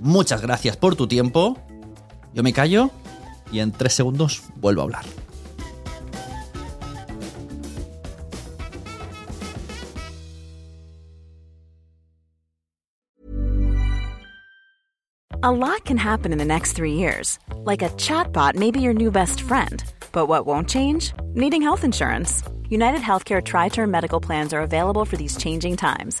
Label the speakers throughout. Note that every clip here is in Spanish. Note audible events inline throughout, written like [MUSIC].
Speaker 1: Muchas gracias por tu tiempo. Yo me callo y en tres segundos vuelvo a hablar.
Speaker 2: A lot can happen in the next three years. Like a chatbot may be your new best friend. But what won't change? Needing health insurance. United Healthcare Tri Term Medical Plans are available for these changing times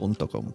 Speaker 1: 本とか思。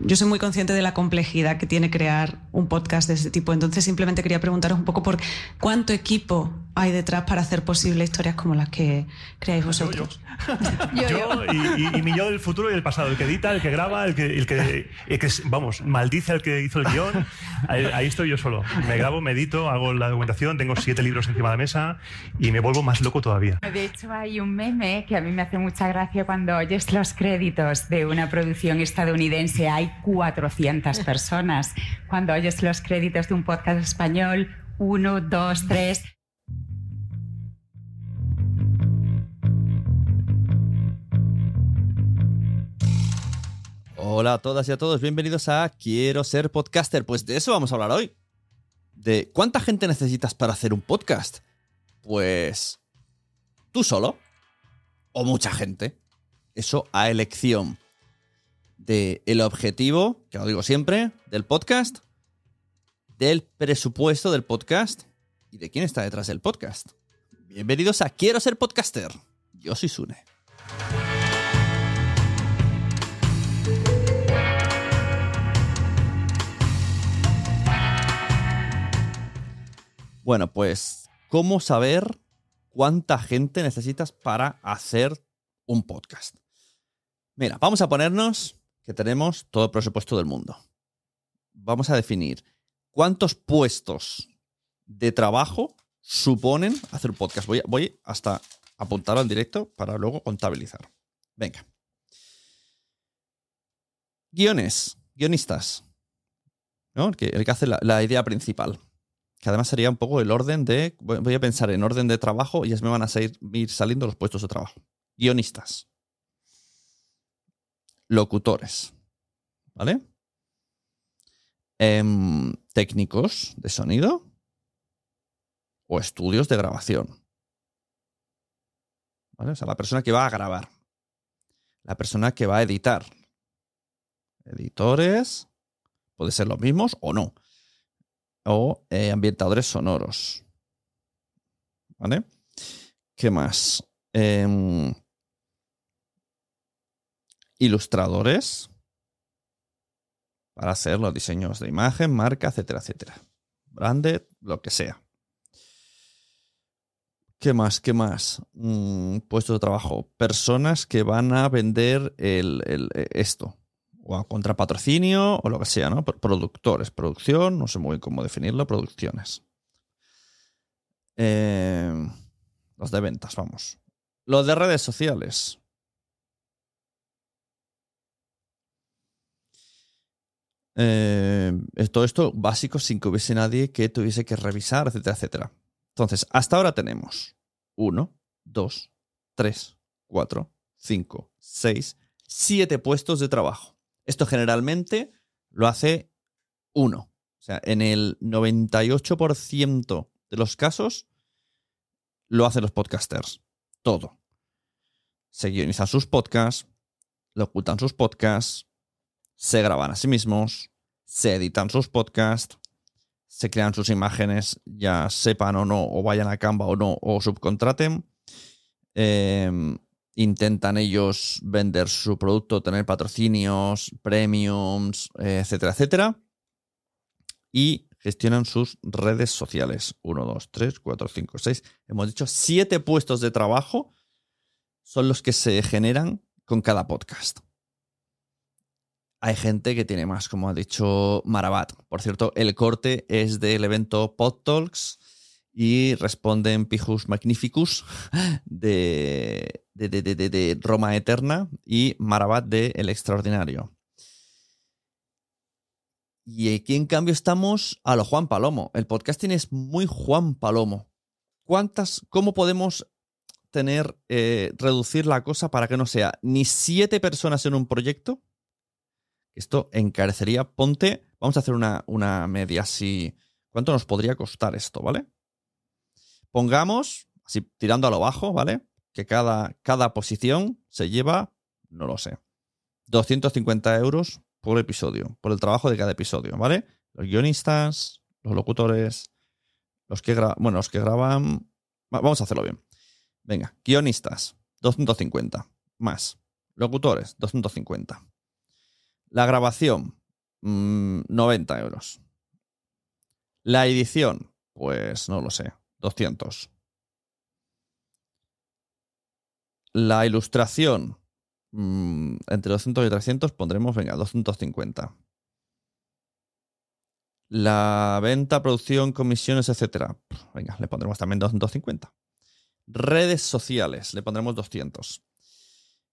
Speaker 3: Yo soy muy consciente de la complejidad que tiene crear un podcast de este tipo. Entonces, simplemente quería preguntaros un poco por cuánto equipo hay detrás para hacer posible historias como las que creáis vosotros. [LAUGHS]
Speaker 4: Yo, y, mi yo del futuro y del pasado, el que edita, el que graba, el que, el que, vamos, maldice al que hizo el guion. Ahí, estoy yo solo. Me grabo, me edito, hago la documentación, tengo siete libros encima de la mesa y me vuelvo más loco todavía.
Speaker 5: De hecho, hay un meme que a mí me hace mucha gracia cuando oyes los créditos de una producción estadounidense. Hay 400 personas. Cuando oyes los créditos de un podcast español, uno, dos, tres.
Speaker 1: Hola a todas y a todos, bienvenidos a Quiero ser podcaster. Pues de eso vamos a hablar hoy. De cuánta gente necesitas para hacer un podcast. Pues... ¿Tú solo? ¿O mucha gente? Eso a elección. De el objetivo, que lo digo siempre, del podcast, del presupuesto del podcast y de quién está detrás del podcast. Bienvenidos a Quiero ser podcaster. Yo soy Sune. Bueno, pues, ¿cómo saber cuánta gente necesitas para hacer un podcast? Mira, vamos a ponernos que tenemos todo el presupuesto del mundo. Vamos a definir cuántos puestos de trabajo suponen hacer un podcast. Voy, voy hasta apuntarlo en directo para luego contabilizar. Venga. Guiones, guionistas. ¿no? El, que, el que hace la, la idea principal que además sería un poco el orden de. Voy a pensar en orden de trabajo y ya me van a ir saliendo los puestos de trabajo. Guionistas. Locutores. ¿Vale? Em, técnicos de sonido. O estudios de grabación. ¿Vale? O sea, la persona que va a grabar. La persona que va a editar. Editores. Puede ser los mismos o no o eh, ambientadores sonoros. ¿Vale? ¿Qué más? Em, ilustradores para hacer los diseños de imagen, marca, etcétera, etcétera. Branded, lo que sea. ¿Qué más? ¿Qué más? Mm, puesto de trabajo. Personas que van a vender el, eh, esto o a contrapatrocinio o lo que sea, ¿no? Productores, producción, no sé muy bien cómo definirlo, producciones. Eh, los de ventas, vamos. Los de redes sociales. Eh, todo esto básico sin que hubiese nadie que tuviese que revisar, etcétera, etcétera. Entonces, hasta ahora tenemos 1, 2, 3, 4, 5, 6, 7 puestos de trabajo. Esto generalmente lo hace uno. O sea, en el 98% de los casos lo hacen los podcasters. Todo. Se guionizan sus podcasts, locutan sus podcasts, se graban a sí mismos, se editan sus podcasts, se crean sus imágenes, ya sepan o no, o vayan a Canva o no, o subcontraten. Eh, intentan ellos vender su producto, tener patrocinios, premiums, etcétera, etcétera. Y gestionan sus redes sociales. 1, 2, 3, 4, 5, 6. Hemos dicho siete puestos de trabajo son los que se generan con cada podcast. Hay gente que tiene más, como ha dicho Marabat. Por cierto, el corte es del evento Pod Talks y responden Pijus Magnificus [LAUGHS] de, de, Roma Eterna y Marabat de El Extraordinario. Y aquí en cambio estamos a lo Juan Palomo. El podcasting es muy Juan Palomo. ¿Cuántas, cómo podemos tener, eh, reducir la cosa para que no sea ni siete personas en un proyecto? Esto encarecería, ponte, vamos a hacer una, una media así. ¿Cuánto nos podría costar esto, vale? Pongamos, así tirando a lo bajo, ¿vale? Que cada, cada posición se lleva, no lo sé, 250 euros por episodio, por el trabajo de cada episodio, ¿vale? Los guionistas, los locutores, los que, bueno, los que graban... Vamos a hacerlo bien. Venga, guionistas, 250 más. Locutores, 250. La grabación, 90 mm, euros. La edición, pues no lo sé, 200. La ilustración, mm, entre 200 y 300 pondremos, venga, 250. La venta, producción, comisiones, etcétera. Venga, le pondremos también 250. Redes sociales, le pondremos 200.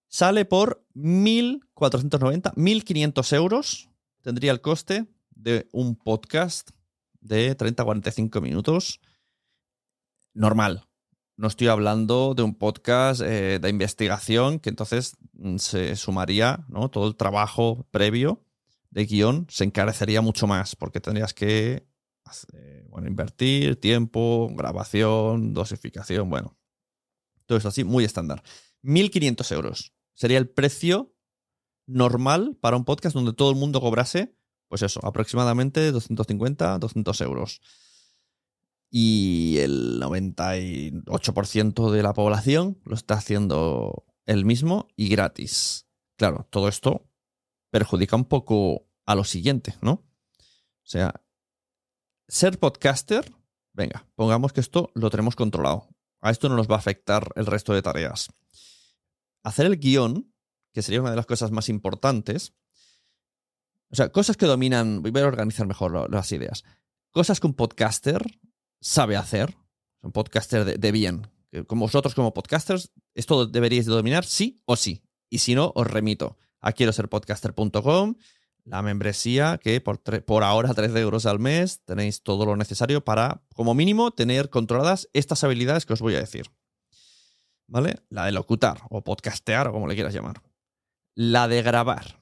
Speaker 1: Sale por 1.490, 1.500 euros. Tendría el coste de un podcast de 30-45 minutos normal. No estoy hablando de un podcast eh, de investigación que entonces mm, se sumaría, ¿no? Todo el trabajo previo de guion se encarecería mucho más porque tendrías que bueno, invertir tiempo, grabación, dosificación, bueno. Todo eso así, muy estándar. 1.500 euros sería el precio normal para un podcast donde todo el mundo cobrase, pues eso, aproximadamente 250, 200 euros. Y el 98% de la población lo está haciendo el mismo y gratis. Claro, todo esto perjudica un poco a lo siguiente, ¿no? O sea, ser podcaster, venga, pongamos que esto lo tenemos controlado. A esto no nos va a afectar el resto de tareas. Hacer el guion, que sería una de las cosas más importantes, o sea, cosas que dominan, voy a organizar mejor las ideas. Cosas que un podcaster sabe hacer, un podcaster de, bien. Como vosotros como podcasters, esto deberíais de dominar sí o sí. Y si no, os remito a quiero ser podcaster.com, la membresía que por, por ahora 13 euros al mes tenéis todo lo necesario para, como mínimo, tener controladas estas habilidades que os voy a decir. ¿Vale? La de locutar o podcastear o como le quieras llamar. La de grabar.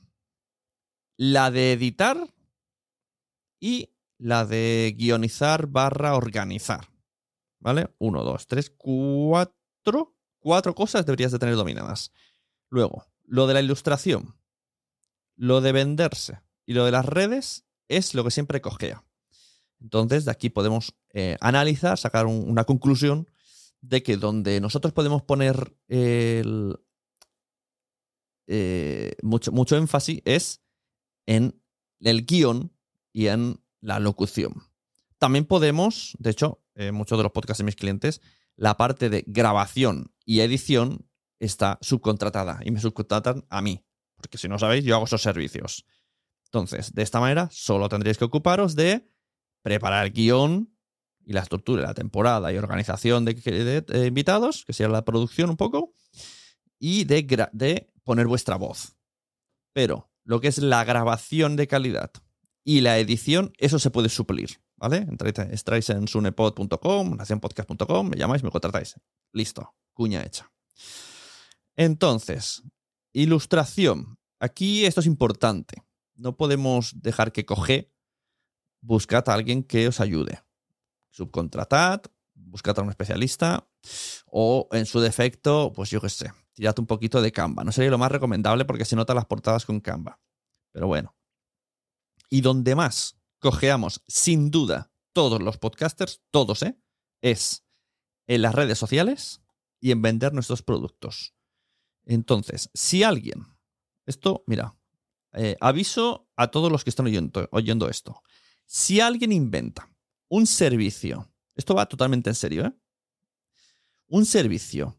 Speaker 1: La de editar. Y la de guionizar barra organizar. ¿Vale? Uno, dos, tres, cuatro. Cuatro cosas deberías de tener dominadas. Luego, lo de la ilustración, lo de venderse y lo de las redes es lo que siempre cogea. Entonces, de aquí podemos eh, analizar, sacar una conclusión de que donde nosotros podemos poner el, eh, mucho, mucho énfasis es en el guion y en la locución. También podemos, de hecho, en muchos de los podcasts de mis clientes, la parte de grabación y edición está subcontratada y me subcontratan a mí, porque si no sabéis, yo hago esos servicios. Entonces, de esta manera, solo tendréis que ocuparos de preparar el guion y la estructura, la temporada y organización de, invitados, que sea la producción un poco, y de, de poner vuestra voz. Pero lo que es la grabación de calidad y la edición, eso se puede suplir, ¿vale? Entráis en sunepod.com, nacionpodcast.com, me llamáis, me contratáis. Listo, cuña hecha. Entonces, ilustración. Aquí esto es importante. No podemos dejar que coge. Buscad a alguien que os ayude. Subcontratad, buscad a un especialista o en su defecto, pues yo qué sé, tirad un poquito de Canva. No sería lo más recomendable porque se notan las portadas con Canva. Pero bueno, y donde más cojeamos, sin duda, todos los podcasters, todos, ¿eh? Es en las redes sociales y en vender nuestros productos. Entonces, si alguien, esto, mira, eh, aviso a todos los que están oyendo, oyendo esto. Si alguien inventa un servicio, esto va totalmente en serio, ¿eh? Un servicio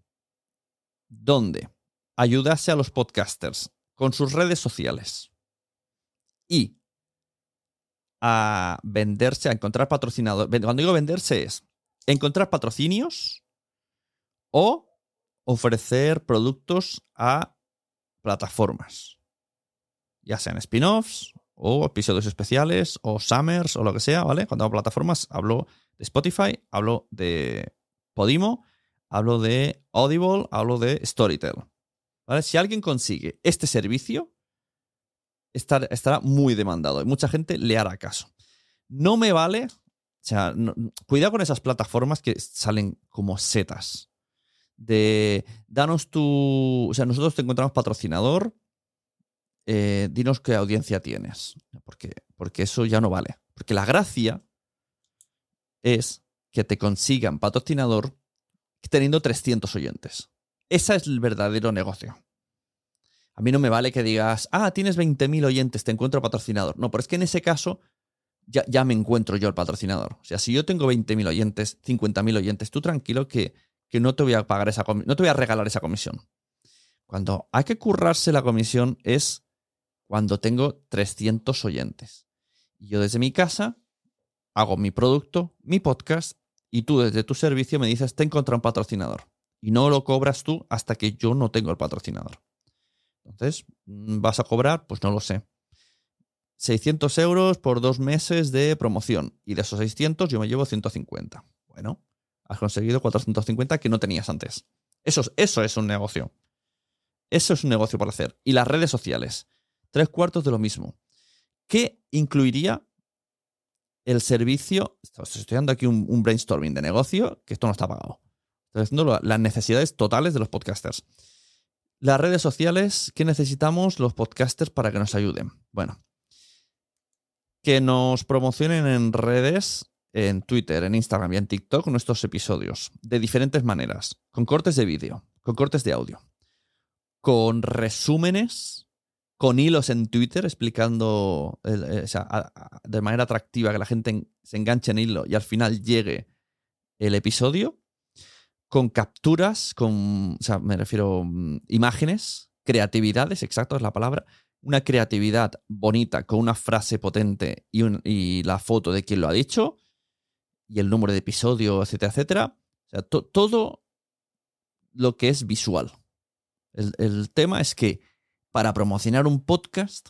Speaker 1: donde ayudase a los podcasters con sus redes sociales y a venderse, a encontrar patrocinadores. Cuando digo venderse es encontrar patrocinios o ofrecer productos a plataformas, ya sean spin-offs o episodios especiales o summers o lo que sea, ¿vale? Cuando hablo de plataformas hablo de Spotify, hablo de Podimo, hablo de Audible, hablo de Storytel. ¿Vale? Si alguien consigue este servicio, estará muy demandado y mucha gente le hará caso. No me vale, o sea, cuidado con esas plataformas que salen como setas. De danos tu, o sea, nosotros te encontramos patrocinador, eh, dinos qué audiencia tienes, porque, porque eso ya no vale. Porque la gracia es que te consigan patrocinador teniendo 300 oyentes. Ese es el verdadero negocio. A mí no me vale que digas, ah, tienes 20.000 oyentes, te encuentro patrocinador. No, pero es que en ese caso ya, ya me encuentro yo el patrocinador. O sea, si yo tengo 20.000 oyentes, 50.000 oyentes, tú tranquilo que, que no te voy a pagar esa no te voy a regalar esa comisión. Cuando hay que currarse la comisión es cuando tengo 300 oyentes. Y yo desde mi casa hago mi producto, mi podcast, y tú desde tu servicio me dices, te encontrado un patrocinador. Y no lo cobras tú hasta que yo no tengo el patrocinador. Entonces, mm, ¿vas a cobrar? Pues no lo sé. 600 euros por dos meses de promoción. Y de esos 600 yo me llevo 150. Bueno, has conseguido 450 que no tenías antes. Eso, eso es un negocio. Eso es un negocio por hacer. Y las redes sociales. Tres cuartos de lo mismo. ¿Qué incluiría el servicio? Estoy dando aquí un, brainstorming de negocio que esto no está pagado. Estoy haciendo las necesidades totales de los podcasters. Las redes sociales, ¿qué necesitamos los podcasters para que nos ayuden? Bueno, que nos promocionen en redes en Twitter, en Instagram y en TikTok nuestros episodios de diferentes maneras, con cortes de vídeo, con cortes de audio, con resúmenes, con hilos en Twitter explicando eh, de manera atractiva que la gente se enganche en hilo y al final llegue el episodio, con capturas, con, o sea, me refiero mm, imágenes, creatividades, exacto es la palabra, una creatividad bonita con una frase potente y, y la foto de quien lo ha dicho y el número de episodio, etcétera, etcétera. O sea, todo lo que es visual. El, tema es que para promocionar un podcast,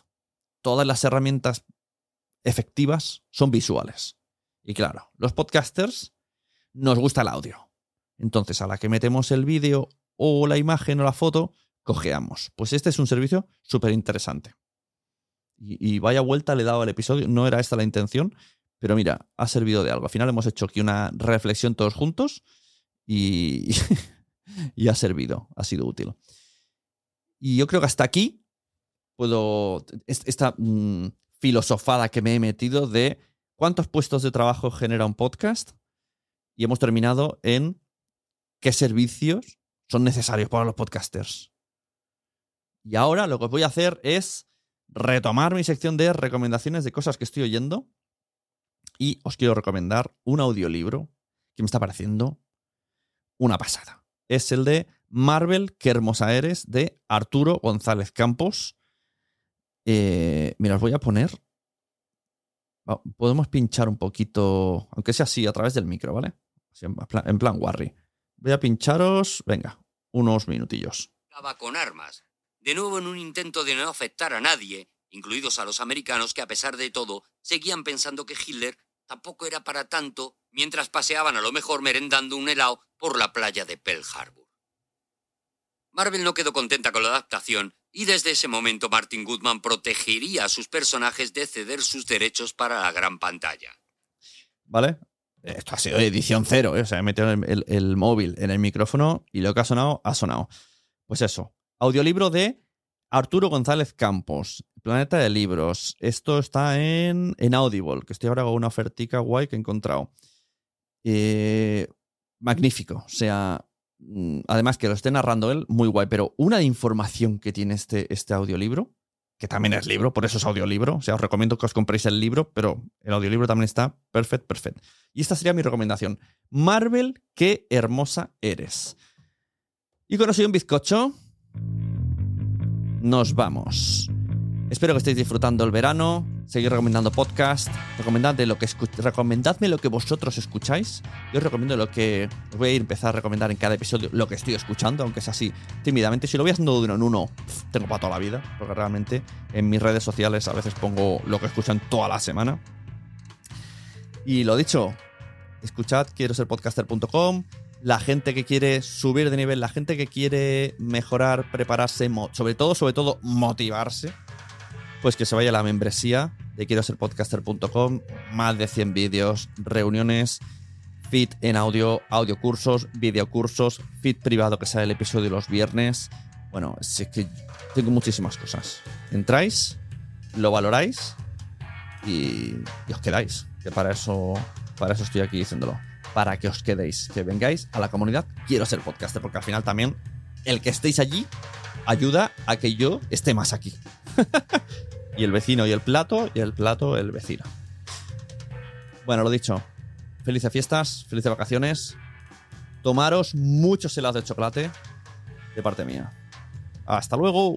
Speaker 1: todas las herramientas efectivas son visuales. Y claro, los podcasters nos gusta el audio. Entonces, a la que metemos el vídeo o la imagen o la foto, cojeamos. Pues este es un servicio súper interesante. Y, vaya vuelta le he dado al episodio. No era esta la intención, pero mira, ha servido de algo. Al final hemos hecho aquí una reflexión todos juntos y, [LAUGHS] y ha servido, ha sido útil. Y yo creo que hasta aquí puedo. Esta mm, filosofada que me he metido de cuántos puestos de trabajo genera un podcast. Y hemos terminado en qué servicios son necesarios para los podcasters. Y ahora lo que voy a hacer es retomar mi sección de recomendaciones de cosas que estoy oyendo y os quiero recomendar un audiolibro que me está pareciendo una pasada. Es el de Marvel, qué hermosa eres, de Arturo González Campos. Eh, mira, os voy a poner. Podemos pinchar un poquito, aunque sea así, a través del micro, ¿vale? en, plan, en plan Warry. Voy a pincharos, venga, unos minutillos.
Speaker 6: Con armas. De nuevo en un intento de no afectar a nadie, incluidos a los americanos que a pesar de todo seguían pensando que Hitler tampoco era para tanto mientras paseaban a lo mejor merendando un helado por la playa de Pearl Harbor. Marvel no quedó contenta con la adaptación y desde ese momento Martin Goodman protegería a sus personajes de ceder sus derechos para la gran pantalla.
Speaker 1: ¿Vale? Esto ha sido edición cero, ¿eh? o sea, he metido el, el móvil en el micrófono y lo que ha sonado, ha sonado. Pues eso, audiolibro de Arturo González Campos, Planeta de Libros. Esto está en, en Audible, que estoy ahora con una ofertica guay que he encontrado. Eh, magnífico. O sea, mm, además que lo esté narrando él, muy guay. Pero una información que tiene este, este audiolibro, que también es libro, por eso es audiolibro. O sea, os recomiendo que os compréis el libro, pero el audiolibro también está perfecto, perfecto. Y esta sería mi recomendación. Marvel, qué hermosa eres. Y con un bizcocho nos vamos. Espero que estéis disfrutando el verano. Seguid recomendando podcast. Recomendadme lo que, recomendadme lo que vosotros escucháis. Yo os recomiendo lo que. Voy a ir empezar a recomendar en cada episodio lo que estoy escuchando, aunque es así tímidamente. Si lo voy haciendo de uno en uno, tengo para toda la vida. Porque realmente en mis redes sociales a veces pongo lo que escuchan toda la semana. Y lo dicho, escuchad quiero ser podcaster.com la gente que quiere subir de nivel, la gente que quiere mejorar, prepararse, sobre todo, sobre todo, motivarse, pues que se vaya a la membresía quiero ser podcaster.com, más de 100 vídeos, reuniones, feed en audio, audio cursos, videocursos, feed privado que sale el episodio los viernes. Bueno, es que tengo muchísimas cosas. Entráis, lo valoráis y, y os quedáis. Que para eso, para eso estoy aquí diciéndolo para que os quedéis, que vengáis a la comunidad Quiero ser podcaster, porque al final también el que estéis allí ayuda a que yo esté más aquí. [LAUGHS] y el vecino y el plato, y el plato el vecino. Bueno, lo dicho, felices fiestas, felices vacaciones. Tomaros muchos helados de chocolate de parte mía. Hasta luego.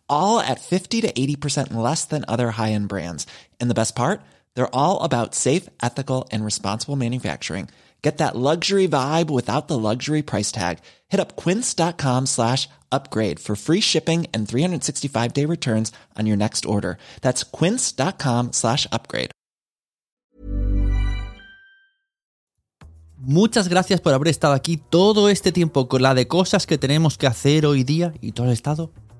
Speaker 7: all at 50 to 80% less than other high end brands. And the best part? They're all about safe, ethical, and responsible manufacturing. Get that luxury vibe without the luxury price tag. Hit up quince.com slash upgrade for free shipping and 365 day returns on your next order. That's quince.com slash upgrade.
Speaker 1: Muchas gracias por haber estado aquí todo este tiempo con la de cosas que tenemos que hacer hoy día y todo el estado